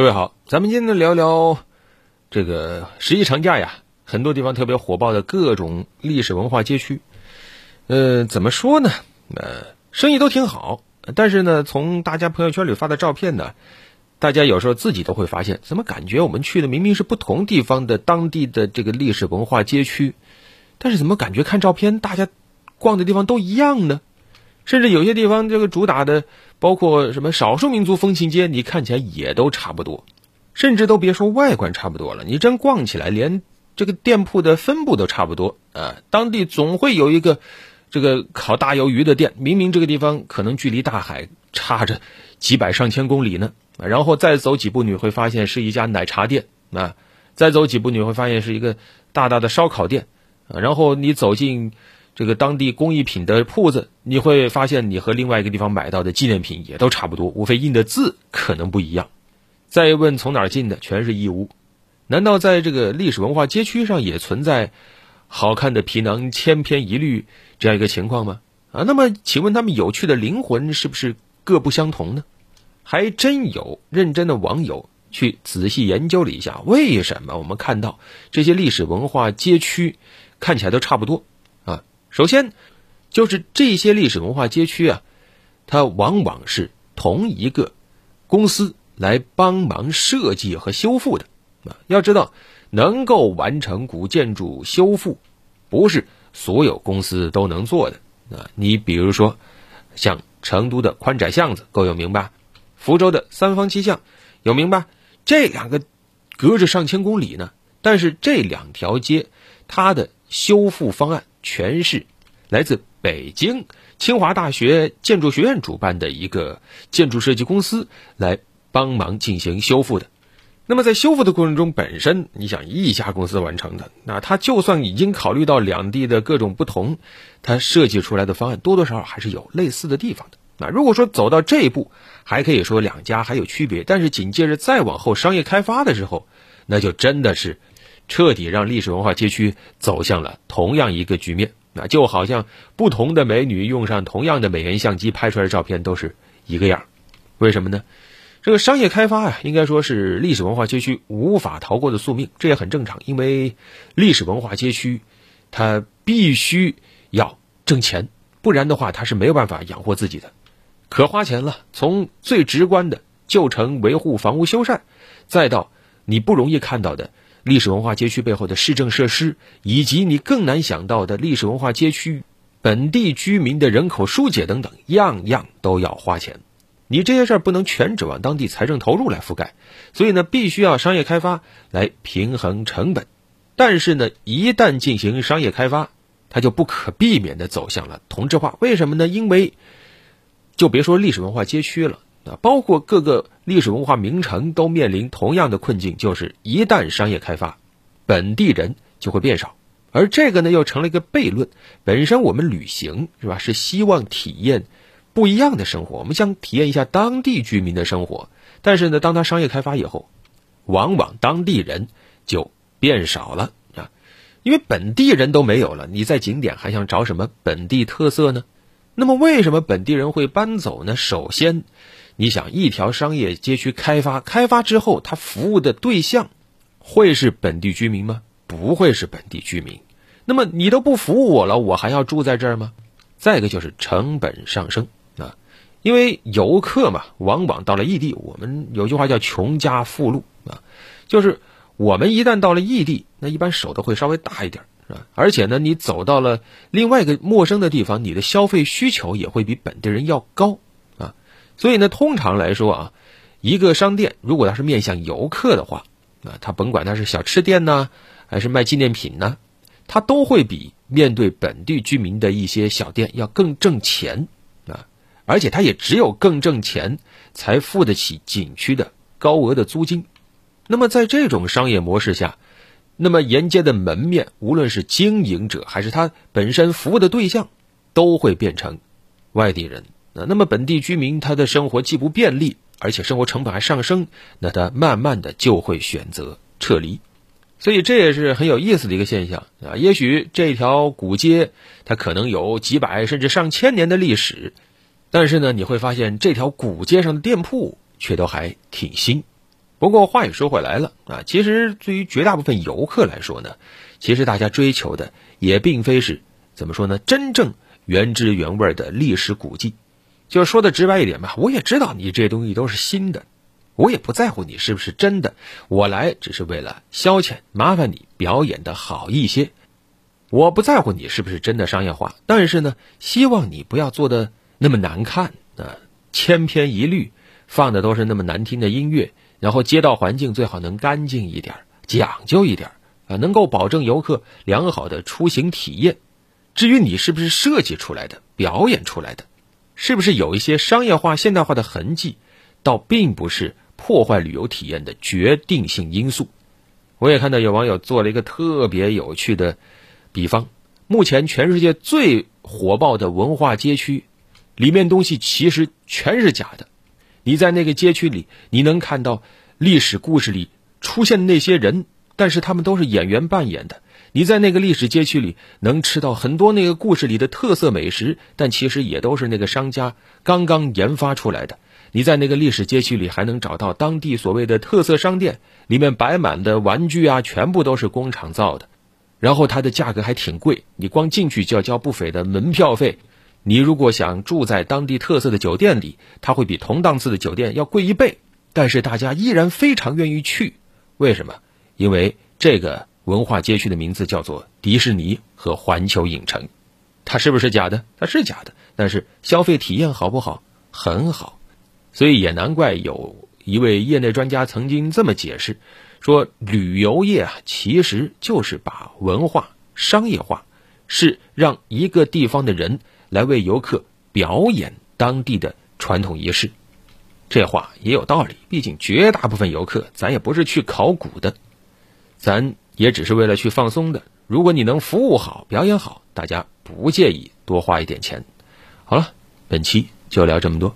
各位好，咱们今天聊聊这个十一长假呀，很多地方特别火爆的各种历史文化街区。呃，怎么说呢？呃，生意都挺好，但是呢，从大家朋友圈里发的照片呢，大家有时候自己都会发现，怎么感觉我们去的明明是不同地方的当地的这个历史文化街区，但是怎么感觉看照片大家逛的地方都一样呢？甚至有些地方这个主打的。包括什么少数民族风情街，你看起来也都差不多，甚至都别说外观差不多了，你真逛起来，连这个店铺的分布都差不多啊。当地总会有一个这个烤大鱿鱼的店，明明这个地方可能距离大海差着几百上千公里呢，然后再走几步你会发现是一家奶茶店啊，再走几步你会发现是一个大大的烧烤店，然后你走进。这个当地工艺品的铺子，你会发现你和另外一个地方买到的纪念品也都差不多，无非印的字可能不一样。再问从哪儿进的，全是义乌。难道在这个历史文化街区上也存在好看的皮囊千篇一律这样一个情况吗？啊，那么请问他们有趣的灵魂是不是各不相同呢？还真有认真的网友去仔细研究了一下，为什么我们看到这些历史文化街区看起来都差不多？首先，就是这些历史文化街区啊，它往往是同一个公司来帮忙设计和修复的啊。要知道，能够完成古建筑修复，不是所有公司都能做的啊。你比如说，像成都的宽窄巷子够有名吧？福州的三坊七巷有名吧？这两个隔着上千公里呢，但是这两条街它的修复方案。全是来自北京清华大学建筑学院主办的一个建筑设计公司来帮忙进行修复的。那么在修复的过程中，本身你想一家公司完成的，那他就算已经考虑到两地的各种不同，他设计出来的方案多多少少还是有类似的地方的。那如果说走到这一步，还可以说两家还有区别，但是紧接着再往后商业开发的时候，那就真的是。彻底让历史文化街区走向了同样一个局面，那就好像不同的美女用上同样的美颜相机拍出来的照片都是一个样为什么呢？这个商业开发呀，应该说是历史文化街区无法逃过的宿命，这也很正常，因为历史文化街区它必须要挣钱，不然的话它是没有办法养活自己的，可花钱了。从最直观的旧城维护、房屋修缮，再到你不容易看到的。历史文化街区背后的市政设施，以及你更难想到的历史文化街区本地居民的人口疏解等等，样样都要花钱。你这些事儿不能全指望当地财政投入来覆盖，所以呢，必须要商业开发来平衡成本。但是呢，一旦进行商业开发，它就不可避免地走向了同质化。为什么呢？因为就别说历史文化街区了。啊，包括各个历史文化名城都面临同样的困境，就是一旦商业开发，本地人就会变少，而这个呢又成了一个悖论。本身我们旅行是吧，是希望体验不一样的生活，我们想体验一下当地居民的生活。但是呢，当它商业开发以后，往往当地人就变少了啊，因为本地人都没有了，你在景点还想找什么本地特色呢？那么为什么本地人会搬走呢？首先。你想一条商业街区开发，开发之后，它服务的对象会是本地居民吗？不会是本地居民。那么你都不服务我了，我还要住在这儿吗？再一个就是成本上升啊，因为游客嘛，往往到了异地，我们有句话叫“穷家富路”啊，就是我们一旦到了异地，那一般手都会稍微大一点，是吧？而且呢，你走到了另外一个陌生的地方，你的消费需求也会比本地人要高。所以呢，通常来说啊，一个商店如果它是面向游客的话，啊，它甭管它是小吃店呢，还是卖纪念品呢，它都会比面对本地居民的一些小店要更挣钱啊，而且它也只有更挣钱，才付得起景区的高额的租金。那么在这种商业模式下，那么沿街的门面，无论是经营者还是他本身服务的对象，都会变成外地人。那那么本地居民他的生活既不便利，而且生活成本还上升，那他慢慢的就会选择撤离，所以这也是很有意思的一个现象啊。也许这条古街它可能有几百甚至上千年的历史，但是呢，你会发现这条古街上的店铺却都还挺新。不过话也说回来了啊，其实对于绝大部分游客来说呢，其实大家追求的也并非是怎么说呢，真正原汁原味的历史古迹。就说的直白一点吧，我也知道你这些东西都是新的，我也不在乎你是不是真的，我来只是为了消遣，麻烦你表演的好一些。我不在乎你是不是真的商业化，但是呢，希望你不要做的那么难看啊，千篇一律，放的都是那么难听的音乐，然后街道环境最好能干净一点，讲究一点啊，能够保证游客良好的出行体验。至于你是不是设计出来的、表演出来的，是不是有一些商业化、现代化的痕迹，倒并不是破坏旅游体验的决定性因素。我也看到有网友做了一个特别有趣的。比方，目前全世界最火爆的文化街区，里面东西其实全是假的。你在那个街区里，你能看到历史故事里出现的那些人，但是他们都是演员扮演的。你在那个历史街区里，能吃到很多那个故事里的特色美食，但其实也都是那个商家刚刚研发出来的。你在那个历史街区里，还能找到当地所谓的特色商店，里面摆满的玩具啊，全部都是工厂造的。然后它的价格还挺贵，你光进去就要交不菲的门票费。你如果想住在当地特色的酒店里，它会比同档次的酒店要贵一倍。但是大家依然非常愿意去，为什么？因为这个文化街区的名字叫做迪士尼和环球影城。它是不是假的？它是假的。但是消费体验好不好？很好。所以也难怪有一位业内专家曾经这么解释。说旅游业啊，其实就是把文化商业化，是让一个地方的人来为游客表演当地的传统仪式。这话也有道理，毕竟绝大部分游客，咱也不是去考古的，咱也只是为了去放松的。如果你能服务好、表演好，大家不介意多花一点钱。好了，本期就聊这么多。